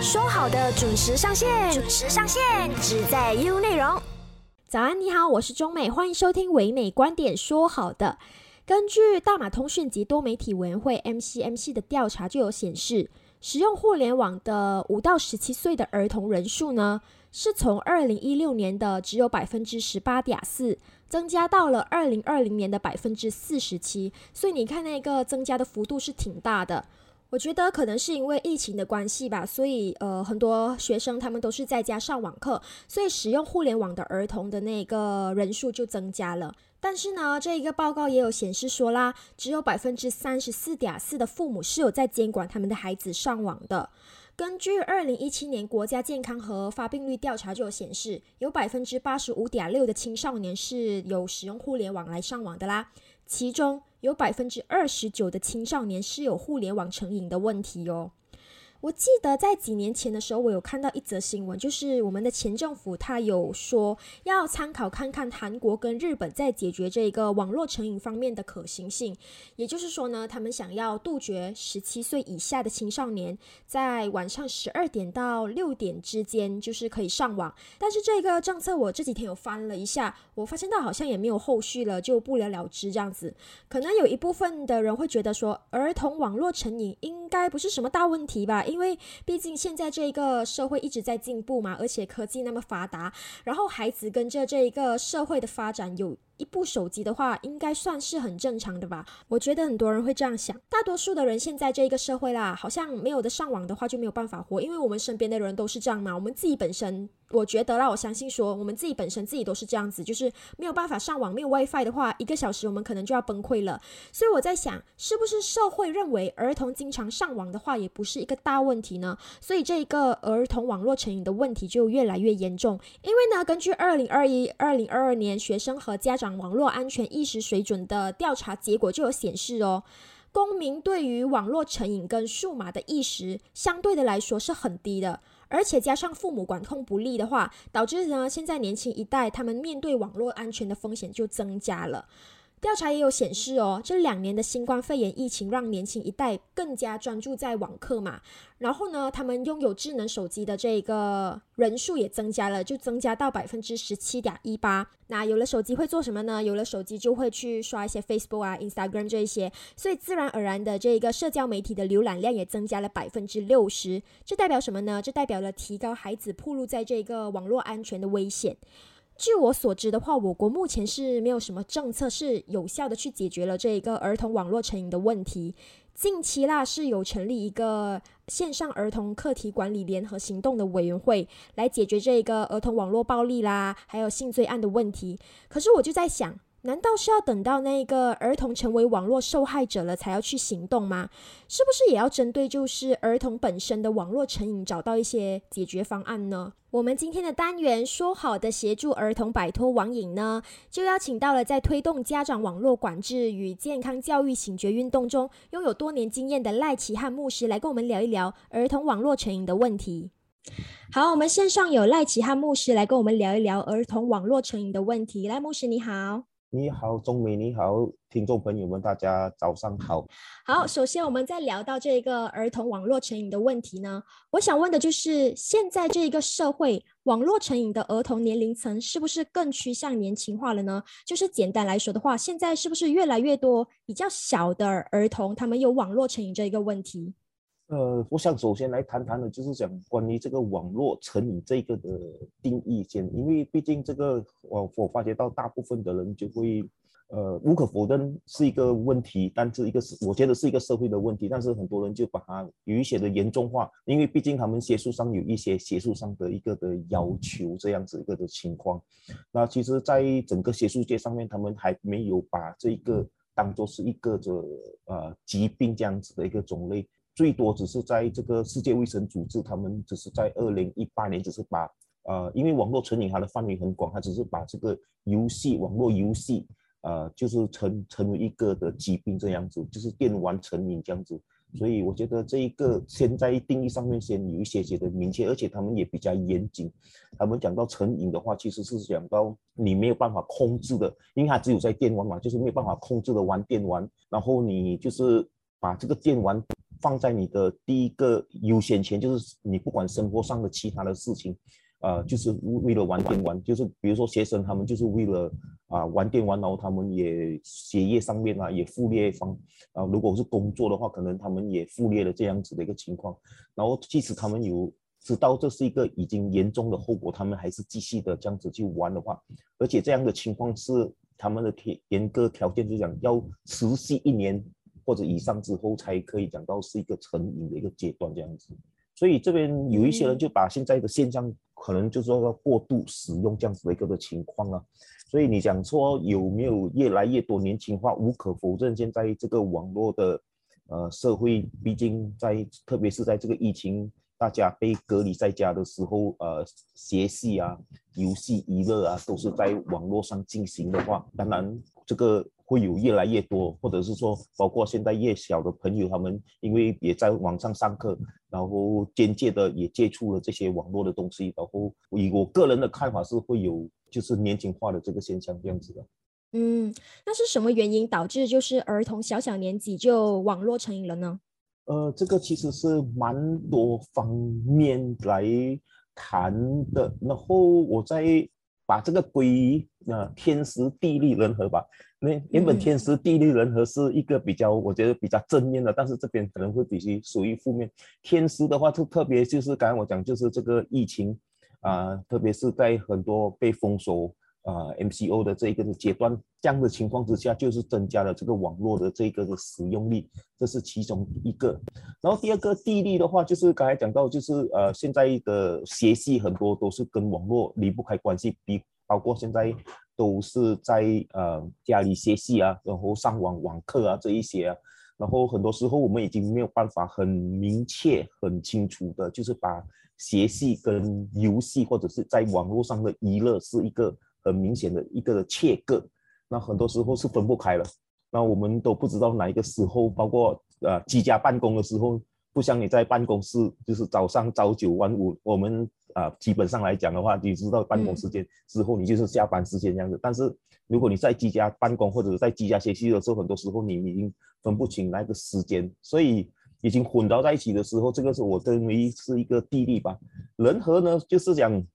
说好的准时上线，准时上线，只在 U 内容。早安，你好，我是中美，欢迎收听唯美观点。说好的，根据大马通讯及多媒体委员会 MCMC 的调查就有显示，使用互联网的五到十七岁的儿童人数呢，是从二零一六年的只有百分之十八点四，增加到了二零二零年的百分之四十七。所以你看，那个增加的幅度是挺大的。我觉得可能是因为疫情的关系吧，所以呃，很多学生他们都是在家上网课，所以使用互联网的儿童的那个人数就增加了。但是呢，这一个报告也有显示说啦，只有百分之三十四点四的父母是有在监管他们的孩子上网的。根据二零一七年国家健康和发病率调查就有显示，有百分之八十五点六的青少年是有使用互联网来上网的啦，其中。有百分之二十九的青少年是有互联网成瘾的问题哟。我记得在几年前的时候，我有看到一则新闻，就是我们的前政府他有说要参考看看韩国跟日本在解决这个网络成瘾方面的可行性。也就是说呢，他们想要杜绝十七岁以下的青少年在晚上十二点到六点之间就是可以上网。但是这个政策我这几天有翻了一下，我发现到好像也没有后续了，就不了了之这样子。可能有一部分的人会觉得说，儿童网络成瘾应该不是什么大问题吧？因为毕竟现在这个社会一直在进步嘛，而且科技那么发达，然后孩子跟着这一个社会的发展有。一部手机的话，应该算是很正常的吧？我觉得很多人会这样想。大多数的人现在这一个社会啦，好像没有的上网的话就没有办法活，因为我们身边的人都是这样嘛。我们自己本身，我觉得啦，我相信说我们自己本身自己都是这样子，就是没有办法上网，没有 WiFi 的话，一个小时我们可能就要崩溃了。所以我在想，是不是社会认为儿童经常上网的话，也不是一个大问题呢？所以这一个儿童网络成瘾的问题就越来越严重。因为呢，根据二零二一、二零二二年学生和家长。网络安全意识水准的调查结果就有显示哦，公民对于网络成瘾跟数码的意识相对的来说是很低的，而且加上父母管控不力的话，导致呢现在年轻一代他们面对网络安全的风险就增加了。调查也有显示哦，这两年的新冠肺炎疫情让年轻一代更加专注在网课嘛，然后呢，他们拥有智能手机的这个人数也增加了，就增加到百分之十七点一八。那有了手机会做什么呢？有了手机就会去刷一些 Facebook 啊、Instagram 这一些，所以自然而然的这个社交媒体的浏览量也增加了百分之六十。这代表什么呢？这代表了提高孩子暴露在这个网络安全的危险。据我所知的话，我国目前是没有什么政策是有效的去解决了这一个儿童网络成瘾的问题。近期啦是有成立一个线上儿童课题管理联合行动的委员会，来解决这一个儿童网络暴力啦，还有性罪案的问题。可是我就在想。难道是要等到那个儿童成为网络受害者了才要去行动吗？是不是也要针对就是儿童本身的网络成瘾找到一些解决方案呢？我们今天的单元说好的协助儿童摆脱网瘾呢，就邀请到了在推动家长网络管制与健康教育醒觉运动中拥有多年经验的赖奇汉牧师来跟我们聊一聊儿童网络成瘾的问题。好，我们线上有赖奇汉牧师来跟我们聊一聊儿童网络成瘾的问题。赖牧师你好。你好，钟美，你好，听众朋友们，大家早上好。好，首先我们在聊到这个儿童网络成瘾的问题呢，我想问的就是，现在这个社会网络成瘾的儿童年龄层是不是更趋向年轻化了呢？就是简单来说的话，现在是不是越来越多比较小的儿童他们有网络成瘾这一个问题？呃，我想首先来谈谈的，就是讲关于这个网络成瘾这个的定义先，因为毕竟这个我我发觉到大部分的人就会，呃，无可否认是一个问题，但是一个是我觉得是一个社会的问题，但是很多人就把它有一些的严重化，因为毕竟他们学术上有一些学术上的一个的要求这样子一个的情况，那其实，在整个学术界上面，他们还没有把这一个当做是一个的呃疾病这样子的一个种类。最多只是在这个世界卫生组织，他们只是在二零一八年，只是把呃，因为网络成瘾它的范围很广，它只是把这个游戏网络游戏，呃，就是成成为一个的疾病这样子，就是电玩成瘾这样子。所以我觉得这一个先在定义上面先有一些些的明确，而且他们也比较严谨。他们讲到成瘾的话，其实是讲到你没有办法控制的，因为它只有在电玩嘛，就是没有办法控制的玩电玩，然后你就是把这个电玩。放在你的第一个优先前，就是你不管生活上的其他的事情，呃，就是为了玩电玩，就是比如说学生他们就是为了啊玩电玩，然后他们也学业上面啊也忽略方啊，如果是工作的话，可能他们也忽略了这样子的一个情况，然后即使他们有知道这是一个已经严重的后果，他们还是继续的这样子去玩的话，而且这样的情况是他们的条严格条件就讲要持续一年。或者以上之后才可以讲到是一个成瘾的一个阶段这样子，所以这边有一些人就把现在的现象可能就是说要过度使用这样子的一个的情况啊，所以你讲说有没有越来越多年轻化？无可否认，现在这个网络的呃社会，毕竟在特别是在这个疫情大家被隔离在家的时候，呃，学习啊、游戏娱乐啊都是在网络上进行的话，当然这个。会有越来越多，或者是说，包括现在越小的朋友，他们因为也在网上上课，然后间接的也接触了这些网络的东西，然后以我个人的看法是会有就是年轻化的这个现象这样子的。嗯，那是什么原因导致就是儿童小小年纪就网络成瘾了呢？呃，这个其实是蛮多方面来谈的，然后我再把这个归呃天时地利人和吧。那原本天时地利人和是一个比较，我觉得比较正面的，但是这边可能会比较属于负面。天时的话，特特别就是刚才我讲，就是这个疫情啊，特别是在很多被封锁啊 MCO 的这一个的阶段，这样的情况之下，就是增加了这个网络的这个的使用率，这是其中一个。然后第二个地利的话，就是刚才讲到，就是呃现在的学习很多都是跟网络离不开关系，比包括现在。都是在呃家里学习啊，然后上网网课啊这一些啊，然后很多时候我们已经没有办法很明确、很清楚的，就是把学习跟游戏或者是在网络上的娱乐是一个很明显的一个切割，那很多时候是分不开了。那我们都不知道哪一个时候，包括呃居家办公的时候，不像你在办公室，就是早上朝九晚五，我们。啊，基本上来讲的话，你知道办公时间之后，你就是下班时间这样子。但是如果你在居家办公或者在居家学习的时候，很多时候你已经分不清那个时间，所以已经混到在一起的时候，这个是我认为是一个地利吧。人和呢，就是讲，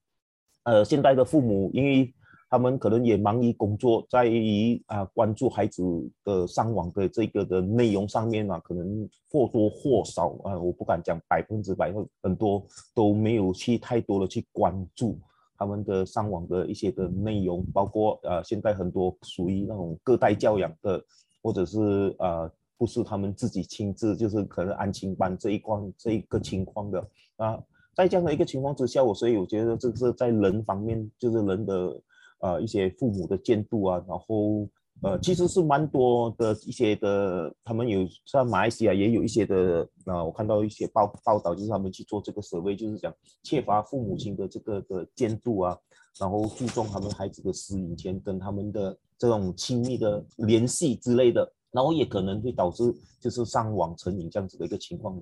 呃，现在的父母因为。他们可能也忙于工作，在于啊关注孩子的上网的这个的内容上面啊，可能或多或少啊，我不敢讲百分之百，很多都没有去太多的去关注他们的上网的一些的内容，包括呃现在很多属于那种隔代教养的，或者是呃不是他们自己亲自，就是可能安亲班这一关这一个情况的啊，在这样的一个情况之下，我所以我觉得这是在人方面，就是人的。呃，一些父母的监督啊，然后呃，其实是蛮多的一些的，他们有像马来西亚也有一些的，啊，我看到一些报报道，就是他们去做这个 survey，就是讲缺乏父母亲的这个的监督啊，然后注重他们孩子的私隐权跟他们的这种亲密的联系之类的，然后也可能会导致就是上网成瘾这样子的一个情况。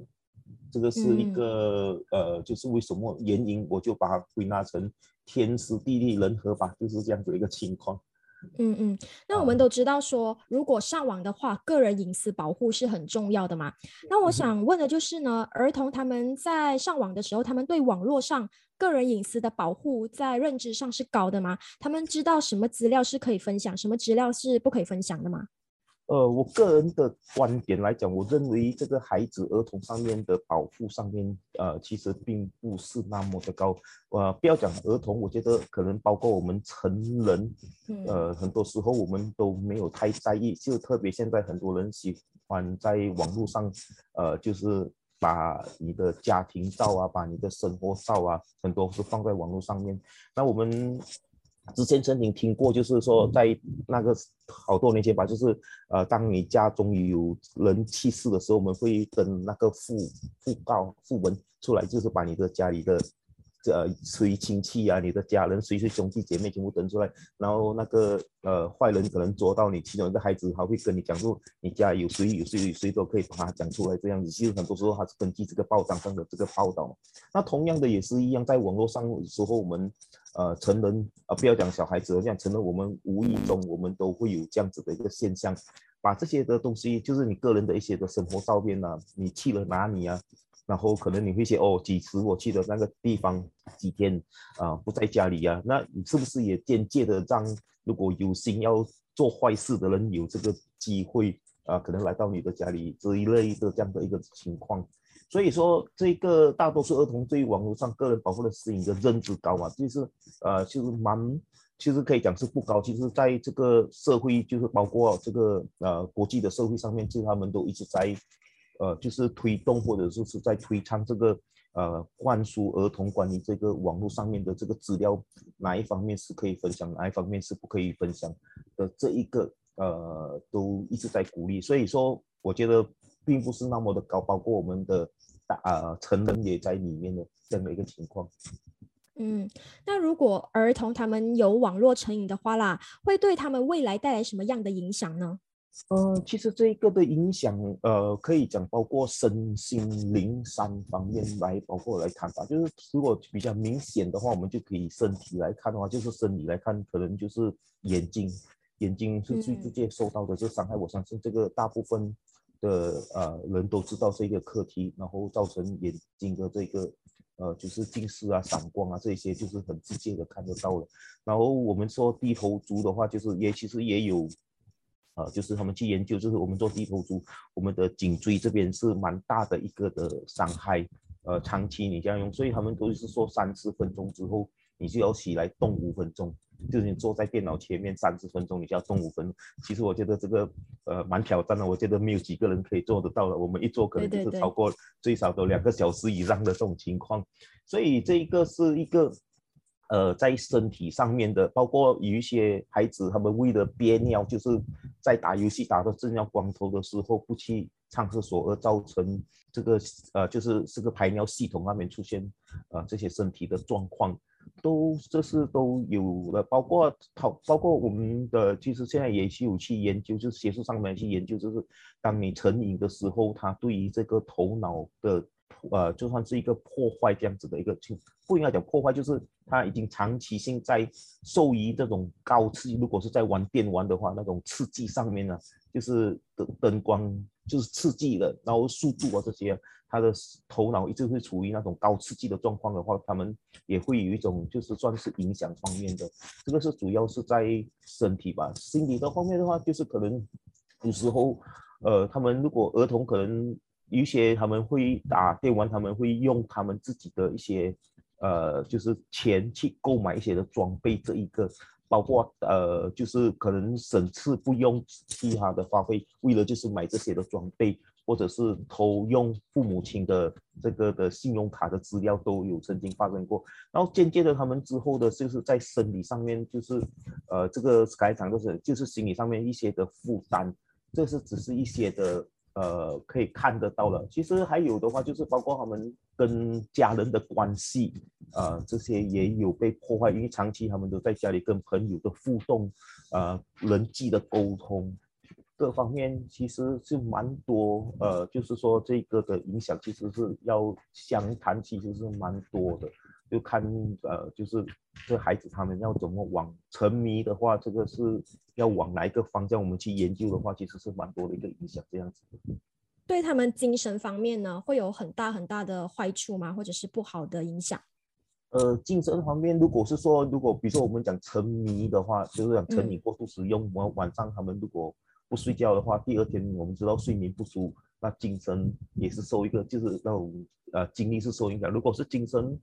这个是一个呃，就是为什么原因，我就把它归纳成天时地利人和吧，就是这样子一个情况。嗯嗯，那我们都知道说，如果上网的话，个人隐私保护是很重要的嘛。那我想问的就是呢，儿童他们在上网的时候，他们对网络上个人隐私的保护在认知上是高的吗？他们知道什么资料是可以分享，什么资料是不可以分享的吗？呃，我个人的观点来讲，我认为这个孩子、儿童上面的保护上面，呃，其实并不是那么的高。呃，不要讲儿童，我觉得可能包括我们成人，呃，很多时候我们都没有太在意。就特别现在很多人喜欢在网络上，呃，就是把你的家庭照啊，把你的生活照啊，很多是放在网络上面。那我们。之前曾经听过，就是说在那个好多年前吧，就是呃，当你家中有人去世的时候，我们会跟那个讣讣告讣文出来，就是把你的家里的。呃，谁亲戚啊？你的家人，谁是兄弟姐妹，全部登出来。然后那个呃，坏人可能捉到你其中一个孩子，他会跟你讲说，你家有谁有谁有谁都可以把他讲出来这样子。其实很多时候他是根据这个报章上的这个报道。那同样的也是一样，在网络上时候，我们呃成人啊，不要讲小孩子，这样成人我们无意中我们都会有这样子的一个现象。把这些的东西，就是你个人的一些的生活照片呐，你去了哪里啊？然后可能你会写哦，几时我去的那个地方，几天啊不在家里呀？那你是不是也间接的让如果有心要做坏事的人有这个机会啊，可能来到你的家里这一类的这样的一个情况？所以说，这个大多数儿童对于网络上个人保护的事情的认知高啊，就是呃，就是蛮，其实可以讲是不高。其实在这个社会，就是包括这个呃国际的社会上面，其实他们都一直在，呃，就是推动或者说是在推倡这个呃灌输儿童关于这个网络上面的这个资料，哪一方面是可以分享，哪一方面是不可以分享的这一个呃，都一直在鼓励。所以说，我觉得。并不是那么的高，包括我们的大呃成人也在里面的这样的一个情况。嗯，那如果儿童他们有网络成瘾的话啦，会对他们未来带来什么样的影响呢？嗯，其实这一个的影响，呃，可以讲包括身心灵三方面来，包括来看吧。就是如果比较明显的话，我们就可以身体来看的话，就是生理来看，可能就是眼睛，眼睛是最直接受到的这伤害。我相信这个大部分。的呃人都知道这个课题，然后造成眼睛的这个呃就是近视啊、散光啊这些，就是很直接的看得到了。然后我们说低头族的话，就是也其实也有，呃，就是他们去研究，就是我们做低头族，我们的颈椎这边是蛮大的一个的伤害，呃，长期你这样用，所以他们都是说三十分钟之后，你就要起来动五分钟。就是你坐在电脑前面三十分钟，你就要动五分钟。其实我觉得这个呃蛮挑战的，我觉得没有几个人可以做得到的。我们一做可能就是超过最少都两个小时以上的这种情况。所以这一个是一个呃在身体上面的，包括有一些孩子他们为了憋尿，就是在打游戏打到正要光头的时候不去上厕所，而造成这个呃就是这个排尿系统那边出现呃这些身体的状况。都这是都有了，包括讨包括我们的，其实现在也是有去研究，就是学术上面去研究，就是当你成瘾的时候，它对于这个头脑的，呃，就算是一个破坏这样子的一个，就不应该讲破坏，就是他已经长期性在受于这种高刺激，如果是在玩电玩的话，那种刺激上面呢，就是灯灯光就是刺激的，然后速度啊这些。他的头脑一直会处于那种高刺激的状况的话，他们也会有一种就是算是影响方面的，这个是主要是在身体吧。心理的方面的话，就是可能有时候，呃，他们如果儿童可能有些他们会打电玩，他们会用他们自己的一些呃就是钱去购买一些的装备，这一个包括呃就是可能省吃不用其他的花费，为了就是买这些的装备。或者是偷用父母亲的这个的信用卡的资料都有曾经发生过，然后间接的他们之后的就是在生理上面就是，呃，这个该讲就是就是心理上面一些的负担，这是只是一些的呃可以看得到了。其实还有的话就是包括他们跟家人的关系，呃，这些也有被破坏，因为长期他们都在家里跟朋友的互动，呃，人际的沟通。各方面其实是蛮多，呃，就是说这个的影响其实是要相谈，其实是蛮多的，就看呃，就是这孩子他们要怎么往沉迷的话，这个是要往哪一个方向我们去研究的话，其实是蛮多的一个影响这样子。对他们精神方面呢，会有很大很大的坏处吗？或者是不好的影响？呃，精神方面，如果是说，如果比如说我们讲沉迷的话，就是讲沉迷过度使用，我晚上他们如果不睡觉的话，第二天我们知道睡眠不足，那精神也是受一个，就是那种呃精力是受影响。如果是精神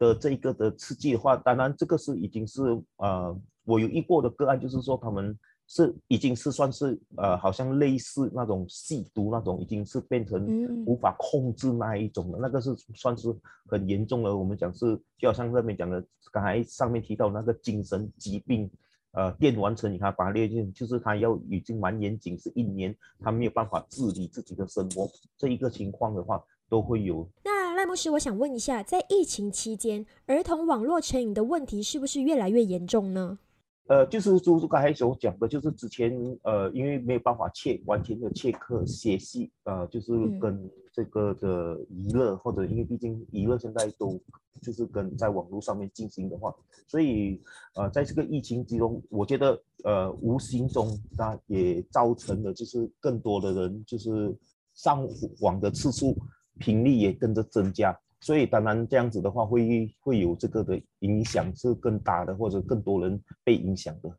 的这一个的刺激的话，当然这个是已经是呃我有遇过的个案，就是说他们是已经是算是呃好像类似那种吸毒那种，已经是变成无法控制那一种的，那个是算是很严重了。我们讲是就好像那边讲的，刚才上面提到那个精神疾病。呃，电完成你看把它列进，就是他要已经蛮严谨，是一年他没有办法自理自己的生活，这一个情况的话都会有。牧师，我想问一下，在疫情期间，儿童网络成瘾的问题是不是越来越严重呢？呃，就是朱朱刚才所讲的，就是之前呃，因为没有办法切完全的切课学习，呃，就是跟这个的娱乐，或者因为毕竟娱乐现在都就是跟在网络上面进行的话，所以呃，在这个疫情之中，我觉得呃，无形中那也造成了就是更多的人就是上网的次数频率也跟着增加，所以当然这样子的话会会有这个的影响是更大的，或者更多人被影响的。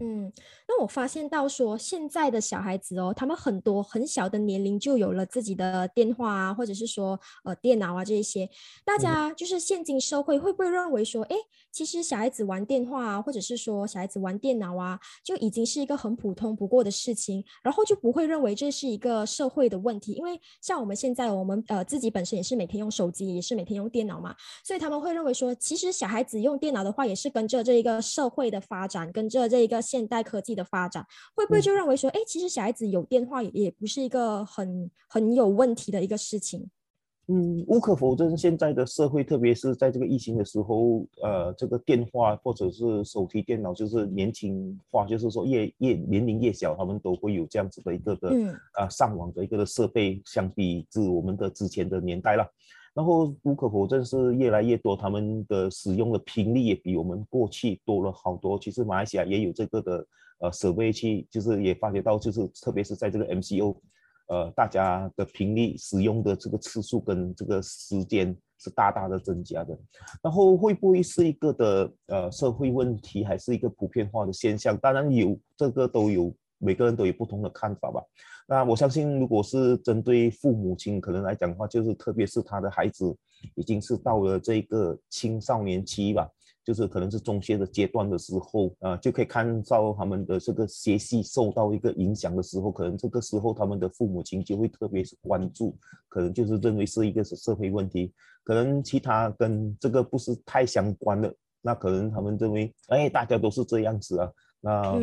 嗯，那我发现到说，现在的小孩子哦，他们很多很小的年龄就有了自己的电话啊，或者是说呃电脑啊这一些。大家就是现今社会会不会认为说，哎，其实小孩子玩电话啊，或者是说小孩子玩电脑啊，就已经是一个很普通不过的事情，然后就不会认为这是一个社会的问题。因为像我们现在，我们呃自己本身也是每天用手机，也是每天用电脑嘛，所以他们会认为说，其实小孩子用电脑的话，也是跟着这一个社会的发展，跟着这一个。现代科技的发展，会不会就认为说，哎，其实小孩子有电话也也不是一个很很有问题的一个事情？嗯，无可否认，现在的社会，特别是在这个疫情的时候，呃，这个电话或者是手提电脑，就是年轻化，就是说越越年龄越小，他们都会有这样子的一个的啊上网的一个的设备，相比之我们的之前的年代了。然后无可否认是越来越多，他们的使用的频率也比我们过去多了好多。其实马来西亚也有这个的呃设备去，就是也发觉到，就是特别是在这个 MCO，呃，大家的频率使用的这个次数跟这个时间是大大的增加的。然后会不会是一个的呃社会问题，还是一个普遍化的现象？当然有，这个都有，每个人都有不同的看法吧。那我相信，如果是针对父母亲可能来讲的话，就是特别是他的孩子已经是到了这个青少年期吧，就是可能是中学的阶段的时候，啊，就可以看到他们的这个学习受到一个影响的时候，可能这个时候他们的父母亲就会特别关注，可能就是认为是一个社会问题，可能其他跟这个不是太相关的，那可能他们认为，哎，大家都是这样子啊，那。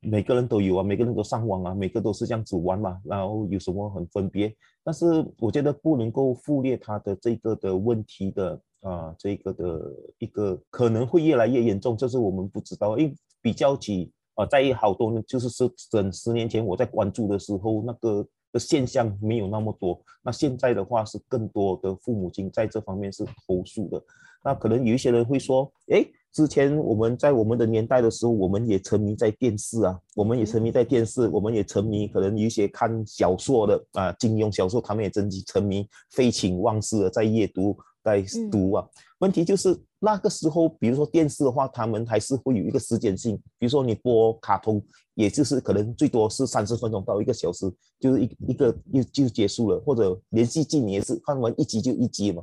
每个人都有啊，每个人都上网啊，每个都是这样子玩嘛，然后有什么很分别？但是我觉得不能够忽略他的这个的问题的啊，这个的一个可能会越来越严重，这是我们不知道。因为比较起啊，在好多呢，就是是整十年前我在关注的时候，那个的现象没有那么多。那现在的话是更多的父母亲在这方面是投诉的。那可能有一些人会说，哎。之前我们在我们的年代的时候，我们也沉迷在电视啊，我们也沉迷在电视，我们也沉迷可能有一些看小说的啊，金庸小说，他们也真沉迷废寝忘食的在阅读，在读啊。问题就是那个时候，比如说电视的话，他们还是会有一个时间性，比如说你播卡通，也就是可能最多是三十分钟到一个小时，就是一一个就就结束了，或者连续剧你也是看完一集就一集嘛。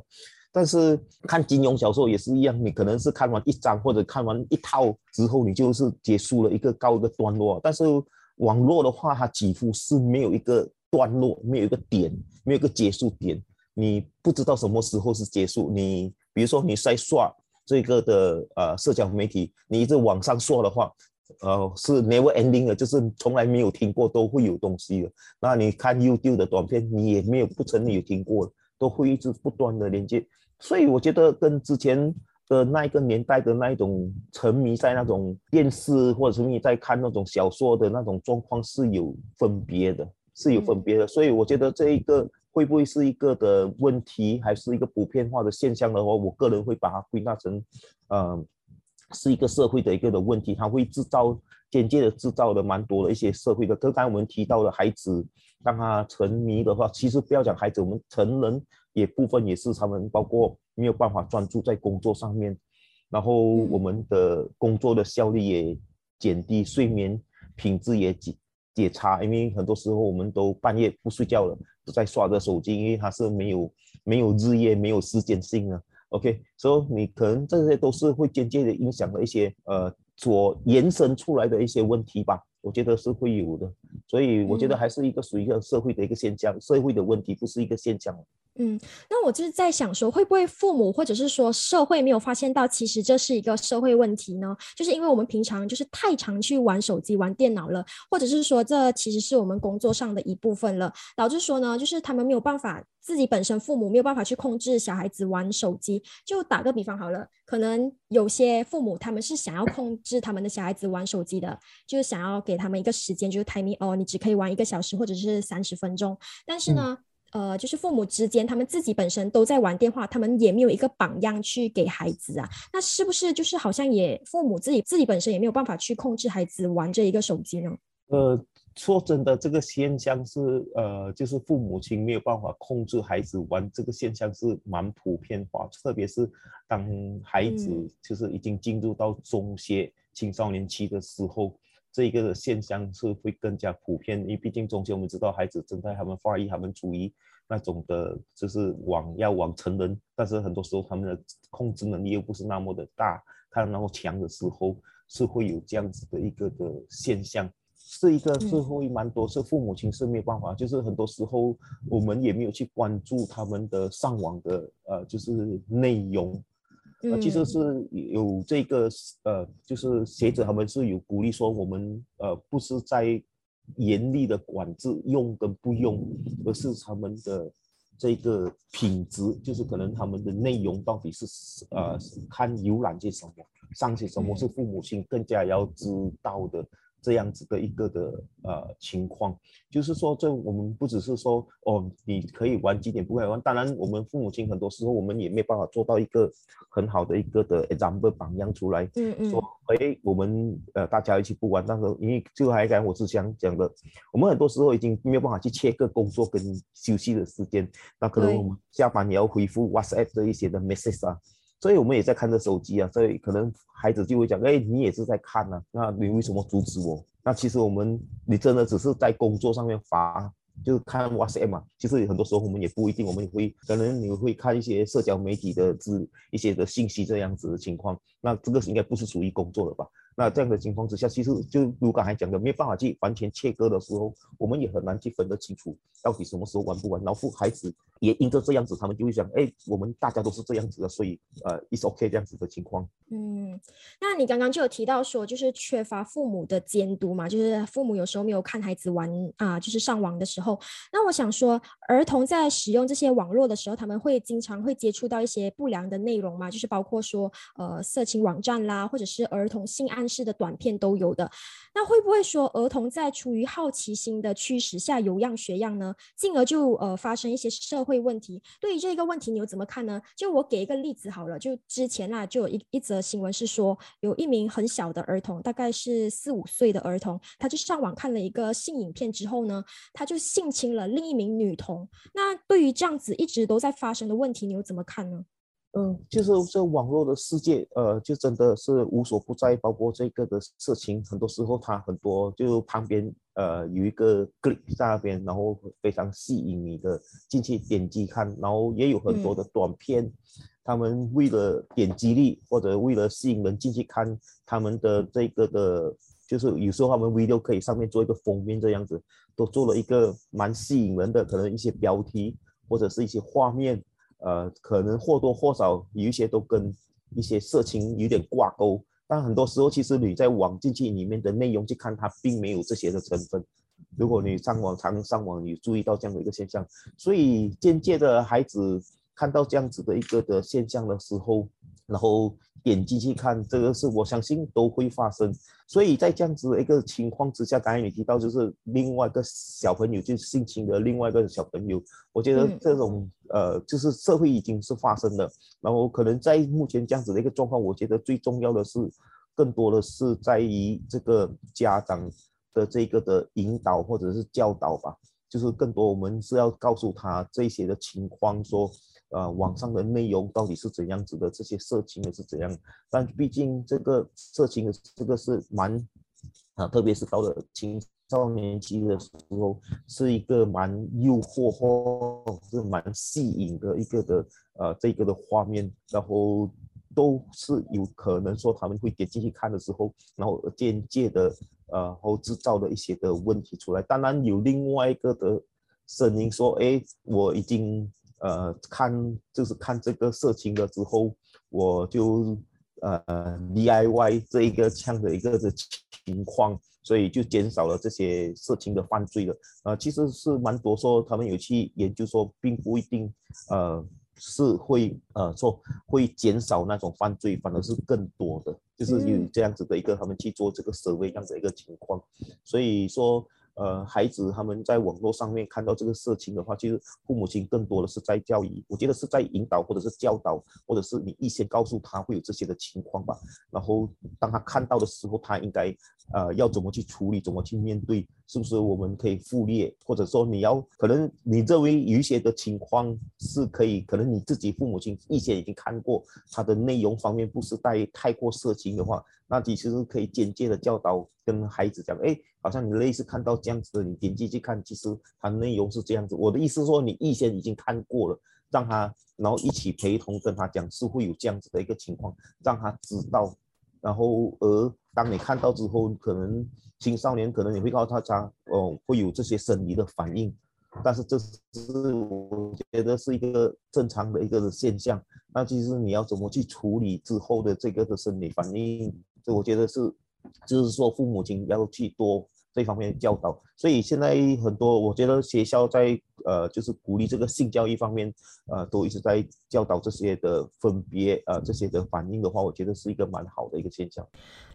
但是看金庸小说也是一样，你可能是看完一章或者看完一套之后，你就是结束了一个高的段落。但是网络的话，它几乎是没有一个段落，没有一个点，没有一个结束点，你不知道什么时候是结束。你比如说你在刷这个的呃社交媒体，你一直往上刷的话，呃是 never ending 的，就是从来没有听过都会有东西的。那你看 YouTube 的短片，你也没有不曾有听过，都会一直不断的连接。所以我觉得跟之前的那一个年代的那一种沉迷在那种电视或者沉迷在看那种小说的那种状况是有分别的，是有分别的。所以我觉得这一个会不会是一个的问题，还是一个普遍化的现象的话，我个人会把它归纳成，呃，是一个社会的一个的问题，它会制造间接的制造的蛮多的一些社会的。刚才我们提到的孩子，当他沉迷的话，其实不要讲孩子，我们成人。也部分也是他们包括没有办法专注在工作上面，然后我们的工作的效率也减低，睡眠品质也减也差，因为很多时候我们都半夜不睡觉了，都在刷着手机，因为它是没有没有日夜没有时间性的。OK，所以你可能这些都是会间接的影响了一些呃所延伸出来的一些问题吧，我觉得是会有的，所以我觉得还是一个属于一个社会的一个现象，社会的问题不是一个现象。嗯，那我就是在想说，会不会父母或者是说社会没有发现到，其实这是一个社会问题呢？就是因为我们平常就是太常去玩手机、玩电脑了，或者是说这其实是我们工作上的一部分了，导致说呢，就是他们没有办法，自己本身父母没有办法去控制小孩子玩手机。就打个比方好了，可能有些父母他们是想要控制他们的小孩子玩手机的，就是想要给他们一个时间，就是 timing 哦，你只可以玩一个小时或者是三十分钟，但是呢。呃，就是父母之间，他们自己本身都在玩电话，他们也没有一个榜样去给孩子啊。那是不是就是好像也父母自己自己本身也没有办法去控制孩子玩这一个手机呢？呃，说真的，这个现象是呃，就是父母亲没有办法控制孩子玩这个现象是蛮普遍化，特别是当孩子就是已经进入到中学青少年期的时候。这一个现象是会更加普遍，因为毕竟中间我们知道孩子正在他们发育，他们处于那种的，就是往要往成人，但是很多时候他们的控制能力又不是那么的大，他那么强的时候，是会有这样子的一个的现象，是一个社会蛮多是父母亲是没有办法，就是很多时候我们也没有去关注他们的上网的呃就是内容。呃，其实是有这个呃，就是学者他们是有鼓励说，我们呃不是在严厉的管制用跟不用，而是他们的这个品质，就是可能他们的内容到底是呃看浏览些什么，上些什么是父母亲更加要知道的。这样子的一个的呃情况，就是说，这我们不只是说哦，你可以玩几点，不可以玩。当然，我们父母亲很多时候我们也没办法做到一个很好的一个的 example 榜样出来，嗯嗯，说哎，我们呃大家一起不玩。但是因为就还讲我是想讲的，我们很多时候已经没有办法去切割工作跟休息的时间，那可能我们下班也要回复 WhatsApp 这一些的 message 啊。所以我们也在看着手机啊，所以可能孩子就会讲，哎，你也是在看呢，那你为什么阻止我？那其实我们，你真的只是在工作上面发，就是看 WhatsApp 嘛。其实很多时候我们也不一定，我们也会可能你会看一些社交媒体的资一些的信息这样子的情况。那这个应该不是属于工作的吧？那这样的情况之下，其实就如刚才讲的，没有办法去完全切割的时候，我们也很难去分得清楚到底什么时候玩不玩。然后孩子也因着这样子，他们就会想，哎，我们大家都是这样子的，所以呃，is OK 这样子的情况。嗯，那你刚刚就有提到说，就是缺乏父母的监督嘛，就是父母有时候没有看孩子玩啊，就是上网的时候。那我想说，儿童在使用这些网络的时候，他们会经常会接触到一些不良的内容嘛，就是包括说呃色情网站啦，或者是儿童性案式的短片都有的，那会不会说儿童在出于好奇心的驱使下有样学样呢？进而就呃发生一些社会问题？对于这个问题，你又怎么看呢？就我给一个例子好了，就之前啦，就有一一则新闻是说，有一名很小的儿童，大概是四五岁的儿童，他就上网看了一个性影片之后呢，他就性侵了另一名女童。那对于这样子一直都在发生的问题，你又怎么看呢？嗯，就是这网络的世界，呃，就真的是无所不在，包括这个的事情，很多时候它很多就旁边呃有一个 click 在那边，然后非常吸引你的进去点击看，然后也有很多的短片，他们为了点击率或者为了吸引人进去看，他们的这个的，就是有时候他们 video 可以上面做一个封面这样子，都做了一个蛮吸引人的，可能一些标题或者是一些画面。呃，可能或多或少有一些都跟一些色情有点挂钩，但很多时候其实你在网进去里面的内容去看，它并没有这些的成分。如果你上网常上网，你注意到这样的一个现象，所以间接的孩子看到这样子的一个的现象的时候，然后。点进去看，这个是我相信都会发生。所以在这样子的一个情况之下，刚才你提到就是另外一个小朋友就性侵的另外一个小朋友，我觉得这种呃就是社会已经是发生了。然后可能在目前这样子的一个状况，我觉得最重要的是，更多的是在于这个家长的这个的引导或者是教导吧。就是更多我们是要告诉他这些的情况说。呃，网上的内容到底是怎样子的？这些色情的是怎样？但毕竟这个色情的这个是蛮啊，特别是到了青少年期的时候，是一个蛮诱惑或是蛮吸引的一个的呃这个的画面，然后都是有可能说他们会点进去看的时候，然后间接的呃后制造的一些的问题出来。当然有另外一个的声音说，哎，我已经。呃，看就是看这个色情了之后，我就呃 DIY 这一个这样的一个的情况，所以就减少了这些色情的犯罪了。呃，其实是蛮多说他们有去研究说，并不一定呃是会呃说会减少那种犯罪，反而是更多的，就是有这样子的一个他们去做这个社会这样的一个情况。所以说呃，孩子他们在网络上面看到这个色情的话，其实父母亲更多的是在教育，我觉得是在引导或者是教导，或者是你预先告诉他会有这些的情况吧。然后当他看到的时候，他应该呃要怎么去处理，怎么去面对，是不是我们可以忽略，或者说你要可能你认为有一些的情况是可以，可能你自己父母亲预先已经看过，他的内容方面不是带太过色情的话。那其实可以间接的教导跟孩子讲，哎，好像你类似看到这样子的，你点击去看，其实它内容是这样子。我的意思说，你预先已经看过了，让他然后一起陪同跟他讲，是会有这样子的一个情况，让他知道。然后而当你看到之后，可能青少年可能你会告诉他，哦会有这些生理的反应，但是这是我觉得是一个正常的一个现象。那其实你要怎么去处理之后的这个的生理反应？这我觉得是，就是说父母亲要去多这方面教导。所以现在很多，我觉得学校在呃，就是鼓励这个性教育方面，呃，都一直在教导这些的分别，呃，这些的反应的话，我觉得是一个蛮好的一个现象。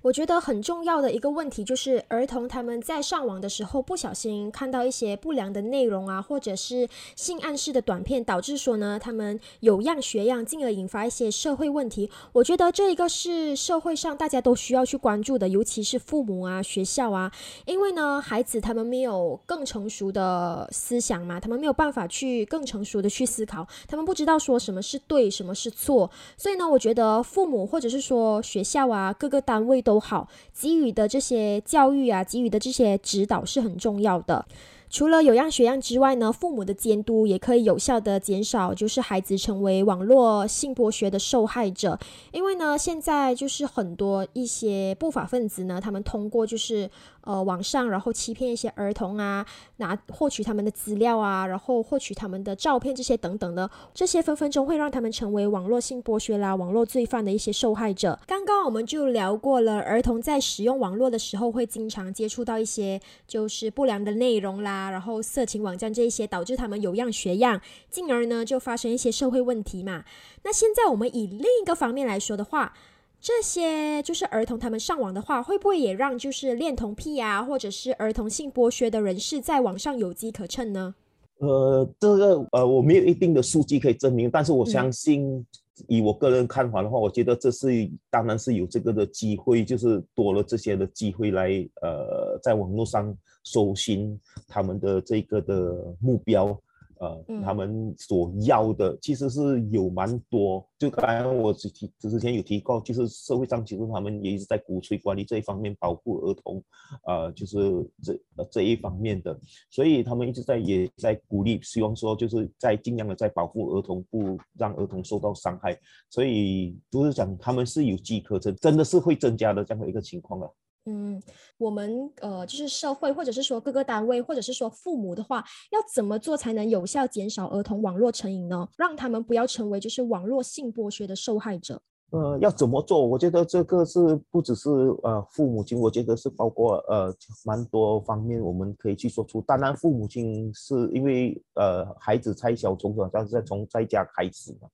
我觉得很重要的一个问题就是，儿童他们在上网的时候不小心看到一些不良的内容啊，或者是性暗示的短片，导致说呢，他们有样学样，进而引发一些社会问题。我觉得这一个是社会上大家都需要去关注的，尤其是父母啊、学校啊，因为呢，孩子他们没有更成熟的思想嘛，他我们没有办法去更成熟的去思考，他们不知道说什么是对，什么是错。所以呢，我觉得父母或者是说学校啊，各个单位都。都好，给予的这些教育啊，给予的这些指导是很重要的。除了有样学样之外呢，父母的监督也可以有效的减少，就是孩子成为网络性剥削的受害者。因为呢，现在就是很多一些不法分子呢，他们通过就是呃网上，然后欺骗一些儿童啊，拿获取他们的资料啊，然后获取他们的照片这些等等的，这些分分钟会让他们成为网络性剥削啦、网络罪犯的一些受害者。刚刚我们就聊过了，儿童在使用网络的时候会经常接触到一些就是不良的内容啦。然后色情网站这一些导致他们有样学样，进而呢就发生一些社会问题嘛。那现在我们以另一个方面来说的话，这些就是儿童他们上网的话，会不会也让就是恋童癖啊，或者是儿童性剥削的人士在网上有机可乘呢？呃，这个呃我没有一定的数据可以证明，但是我相信。以我个人看法的话，我觉得这是当然是有这个的机会，就是多了这些的机会来呃，在网络上搜寻他们的这个的目标。呃，他们所要的其实是有蛮多，就刚才我之提之前有提过，就是社会上其实他们也一直在鼓吹关于这一方面，保护儿童，呃，就是这这一方面的，所以他们一直在也在鼓励，希望说就是在尽量的在保护儿童，不让儿童受到伤害，所以就是讲他们是有机可乘，真的是会增加的这样的一个情况了。嗯，我们呃，就是社会，或者是说各个单位，或者是说父母的话，要怎么做才能有效减少儿童网络成瘾呢？让他们不要成为就是网络性剥削的受害者。呃，要怎么做？我觉得这个是不只是呃父母亲，我觉得是包括呃蛮多方面，我们可以去说出。当然，父母亲是因为呃孩子太小，从小但是在从在家开始嘛，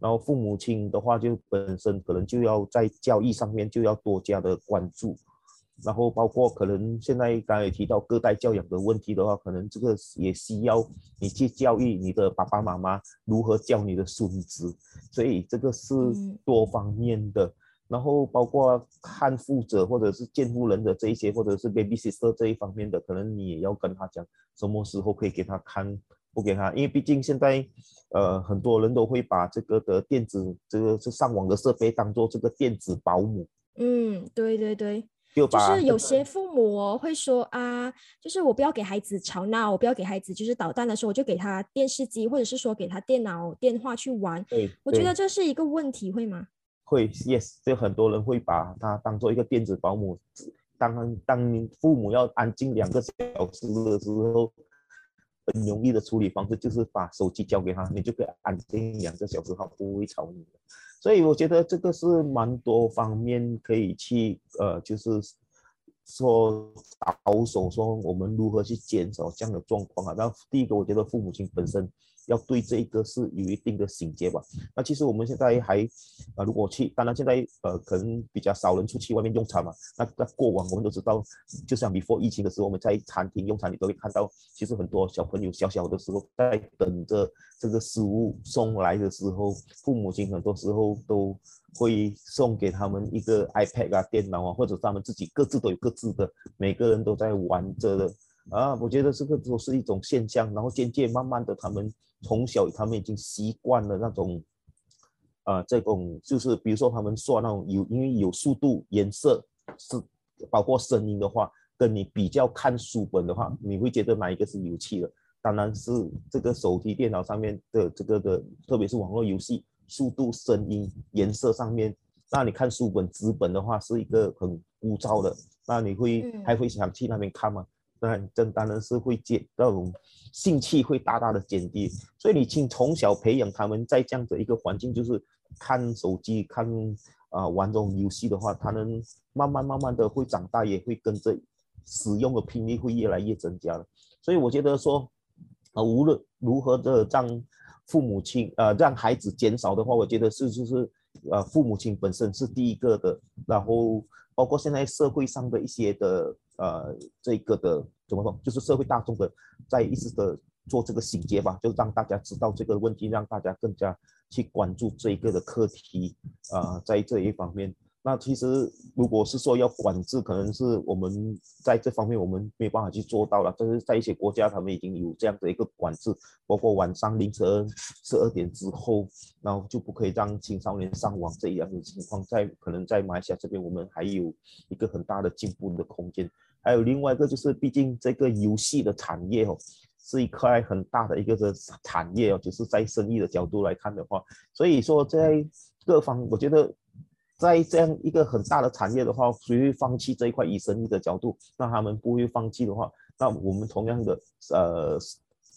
然后父母亲的话就本身可能就要在教育上面就要多加的关注。然后包括可能现在刚才提到隔代教养的问题的话，可能这个也需要你去教育你的爸爸妈妈如何教你的孙子，所以这个是多方面的。然后包括看护者或者是监护人的这一些，或者是 baby sister 这一方面的，可能你也要跟他讲什么时候可以给他看，不给他，因为毕竟现在呃很多人都会把这个的电子这个是上网的设备当做这个电子保姆。嗯，对对对。就是有些父母会说啊，就是我不要给孩子吵闹，我不要给孩子就是捣蛋的时候，我就给他电视机，或者是说给他电脑、电话去玩。对，我觉得这是一个问题，会吗？会，yes，就很多人会把他当做一个电子保姆。当当父母要安静两个小时的时候，很容易的处理方式就是把手机交给他，你就可以安静两个小时，他不会吵你的。所以我觉得这个是蛮多方面可以去呃，就是说保守说我们如何去减少这样的状况啊。那第一个，我觉得父母亲本身要对这一个是有一定的警觉吧。那其实我们现在还，呃，如果去，当然现在呃可能比较少人出去外面用餐嘛。那那过往我们都知道，就像 before 疫情的时候，我们在餐厅用餐，你都会看到，其实很多小朋友小小的时候在等着这个食物送来的时候，父母亲很多时候都会送给他们一个 iPad 啊、电脑啊，或者他们自己各自都有各自的，每个人都在玩着的。啊，我觉得这个都是一种现象，然后渐渐慢慢的，他们从小他们已经习惯了那种，啊，这种就是比如说他们说那种有因为有速度、颜色是包括声音的话，跟你比较看书本的话，你会觉得哪一个是有趣的？当然是这个手提电脑上面的这个的，特别是网络游戏，速度、声音、颜色上面，那你看书本纸本的话是一个很枯燥的，那你会还会想去那边看吗？那这当然是会减那种兴趣会大大的减低，所以你请从小培养他们在这样的一个环境，就是看手机、看啊玩这种游戏的话，他们慢慢慢慢的会长大，也会跟着使用的频率会越来越增加了。所以我觉得说，啊无论如何的让父母亲呃让孩子减少的话，我觉得是就是呃父母亲本身是第一个的，然后包括现在社会上的一些的。呃，这个的怎么说，就是社会大众的在一直的做这个醒觉吧，就让大家知道这个问题，让大家更加去关注这一个的课题啊，在这一方面。那其实，如果是说要管制，可能是我们在这方面我们没办法去做到了。但是在一些国家，他们已经有这样的一个管制，包括晚上凌晨十二点之后，然后就不可以让青少年上网这样的情况，在可能在马来西亚这边，我们还有一个很大的进步的空间。还有另外一个就是，毕竟这个游戏的产业哦，是一块很大的一个的产业哦，就是在生意的角度来看的话，所以说在各方，我觉得。在这样一个很大的产业的话，谁会放弃这一块以生意的角度？那他们不会放弃的话，那我们同样的呃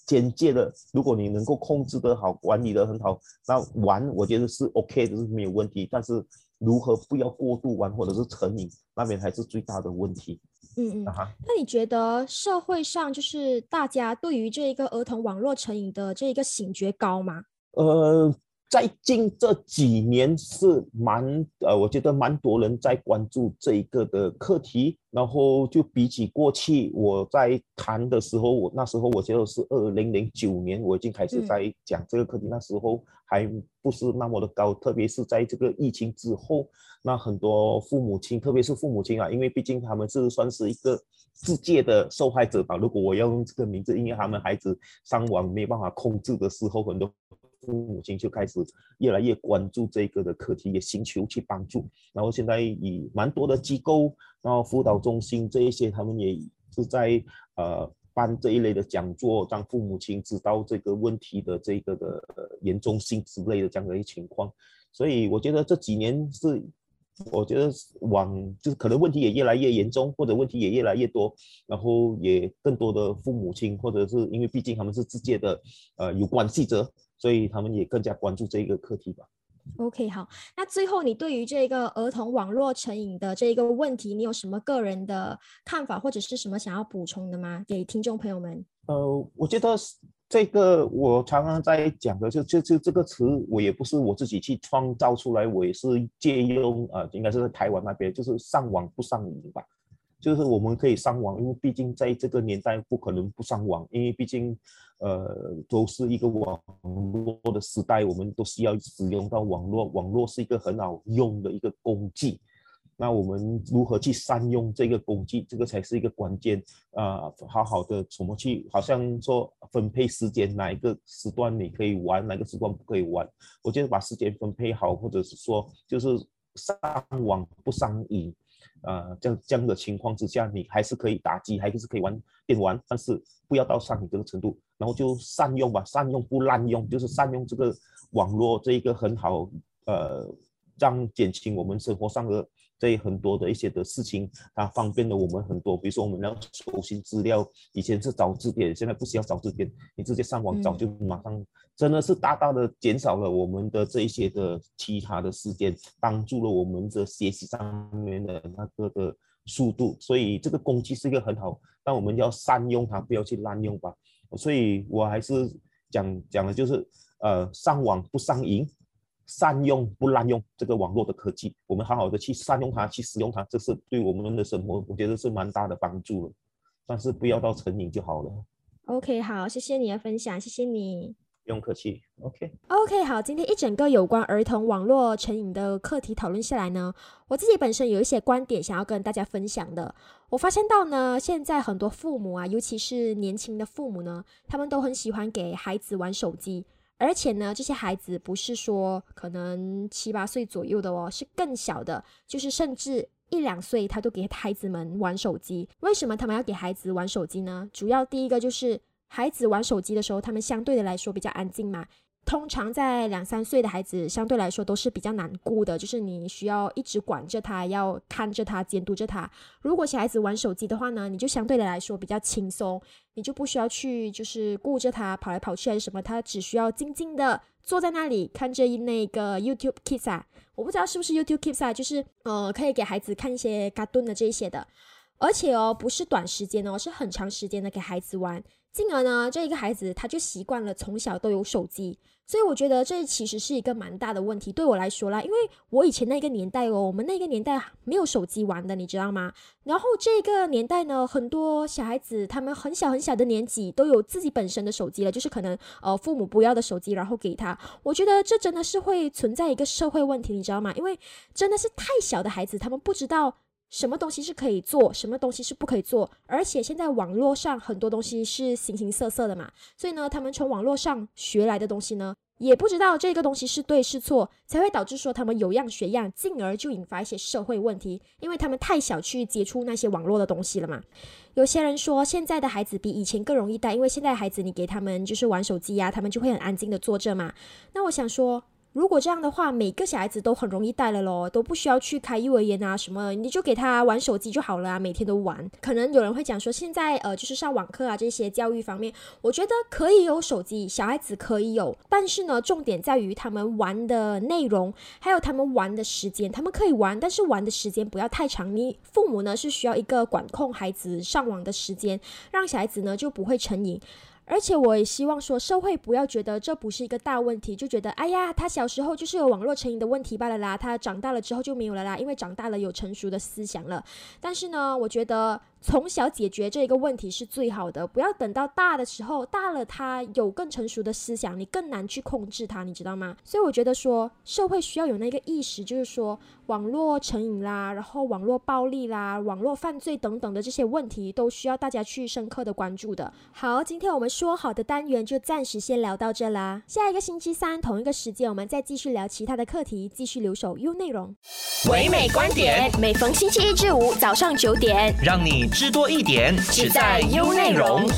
间接的，如果你能够控制得好，管理得很好，那玩我觉得是 OK 的，是没有问题。但是如何不要过度玩或者是成瘾，那边才是最大的问题。嗯嗯。那你觉得社会上就是大家对于这一个儿童网络成瘾的这一个醒觉高吗？呃。在近这几年是蛮呃，我觉得蛮多人在关注这一个的课题。然后就比起过去我在谈的时候，我那时候我觉得是二零零九年，我已经开始在讲这个课题。那时候还不是那么的高，特别是在这个疫情之后，那很多父母亲，特别是父母亲啊，因为毕竟他们是算是一个世界的受害者吧。如果我要用这个名字，因为他们孩子上网没办法控制的时候，很多。父母亲就开始越来越关注这个的课题，也寻求去帮助。然后现在以蛮多的机构，然后辅导中心这一些，他们也是在呃办这一类的讲座，让父母亲知道这个问题的这个的严重性之类的这样的一些情况。所以我觉得这几年是，我觉得往就是可能问题也越来越严重，或者问题也越来越多，然后也更多的父母亲，或者是因为毕竟他们是直接的呃有关系者。所以他们也更加关注这一个课题吧。OK，好，那最后你对于这个儿童网络成瘾的这一个问题，你有什么个人的看法，或者是什么想要补充的吗？给听众朋友们。呃，我觉得这个我常常在讲的，就就就这个词，我也不是我自己去创造出来，我也是借用啊，应该是在台湾那边，就是上网不上瘾吧。就是我们可以上网，因为毕竟在这个年代不可能不上网，因为毕竟，呃，都是一个网络的时代，我们都需要使用到网络。网络是一个很好用的一个工具，那我们如何去善用这个工具，这个才是一个关键啊！好好的怎么去，好像说分配时间，哪一个时段你可以玩，哪个时段不可以玩？我觉得把时间分配好，或者是说就是上网不上瘾。呃，这样这样的情况之下，你还是可以打机，还是可以玩电玩，但是不要到上瘾这个程度，然后就善用吧，善用不滥用，就是善用这个网络这一个很好，呃，让减轻我们生活上的。这很多的一些的事情，它方便了我们很多。比如说，我们要搜寻资料，以前是找字典，现在不需要找字典，你直接上网找就马上，真的是大大的减少了我们的这一些的其他的时间，帮助了我们的学习上面的那个的速度。所以这个工具是一个很好，但我们要善用它，不要去滥用吧。所以我还是讲讲的就是呃上网不上瘾，善用不滥用这个网络的科技，我们好好的去善用它，去使用它，这是对我们的生活，我觉得是蛮大的帮助了。但是不要到成瘾就好了。OK，好，谢谢你的分享，谢谢你。不用客气，OK。OK，好，今天一整个有关儿童网络成瘾的课题讨论下来呢，我自己本身有一些观点想要跟大家分享的。我发现到呢，现在很多父母啊，尤其是年轻的父母呢，他们都很喜欢给孩子玩手机，而且呢，这些孩子不是说可能七八岁左右的哦，是更小的，就是甚至一两岁他都给孩子们玩手机。为什么他们要给孩子玩手机呢？主要第一个就是。孩子玩手机的时候，他们相对的来说比较安静嘛。通常在两三岁的孩子，相对来说都是比较难顾的，就是你需要一直管着他，要看着他，监督着他。如果小孩子玩手机的话呢，你就相对的来说比较轻松，你就不需要去就是顾着他跑来跑去还是什么，他只需要静静的坐在那里看着那个 YouTube Kids 啊，我不知道是不是 YouTube Kids 啊，就是呃可以给孩子看一些嘎顿的这一些的，而且哦不是短时间哦，是很长时间的给孩子玩。进而呢，这一个孩子他就习惯了从小都有手机，所以我觉得这其实是一个蛮大的问题。对我来说啦，因为我以前那个年代哦，我们那个年代没有手机玩的，你知道吗？然后这个年代呢，很多小孩子他们很小很小的年纪都有自己本身的手机了，就是可能呃父母不要的手机，然后给他。我觉得这真的是会存在一个社会问题，你知道吗？因为真的是太小的孩子，他们不知道。什么东西是可以做，什么东西是不可以做？而且现在网络上很多东西是形形色色的嘛，所以呢，他们从网络上学来的东西呢，也不知道这个东西是对是错，才会导致说他们有样学样，进而就引发一些社会问题，因为他们太小去接触那些网络的东西了嘛。有些人说现在的孩子比以前更容易带，因为现在孩子你给他们就是玩手机呀，他们就会很安静的坐着嘛。那我想说。如果这样的话，每个小孩子都很容易带了咯，都不需要去开幼儿园啊什么，你就给他玩手机就好了啊，每天都玩。可能有人会讲说，现在呃就是上网课啊这些教育方面，我觉得可以有手机，小孩子可以有，但是呢，重点在于他们玩的内容，还有他们玩的时间，他们可以玩，但是玩的时间不要太长。你父母呢是需要一个管控孩子上网的时间，让小孩子呢就不会成瘾。而且我也希望说，社会不要觉得这不是一个大问题，就觉得哎呀，他小时候就是有网络成瘾的问题罢了啦，他长大了之后就没有了啦，因为长大了有成熟的思想了。但是呢，我觉得。从小解决这个问题是最好的，不要等到大的时候，大了他有更成熟的思想，你更难去控制他，你知道吗？所以我觉得说，社会需要有那个意识，就是说网络成瘾啦，然后网络暴力啦，网络犯罪等等的这些问题，都需要大家去深刻的关注的。好，今天我们说好的单元就暂时先聊到这啦，下一个星期三同一个时间，我们再继续聊其他的课题，继续留守 U 内容。唯美观点，每逢星期一至五早上九点，让你。知多一点，只在优内容。